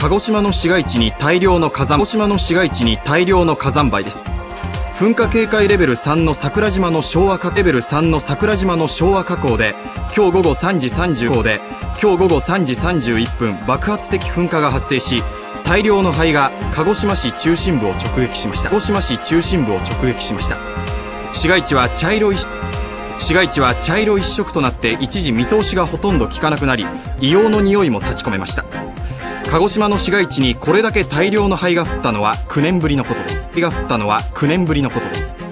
鹿児島の市街地に大量の火山鹿児島の市街地に大量の火山灰です。噴火警戒レベル3の桜島の昭和火レベル3の桜島の昭和火口で今日午後3時35で今日午後3時31分爆発的噴火が発生し大量の灰が鹿児島市中心部を直撃しました。鹿児島市中心部を直撃しました。市街地は茶色い市街地は茶色一色となって一時見通しがほとんど効かなくなり硫黄の匂いも立ち込めました。鹿児島の市街地にこれだけ大量の灰が降ったのは9年ぶりのことです灰が降ったのは9年ぶりのことです。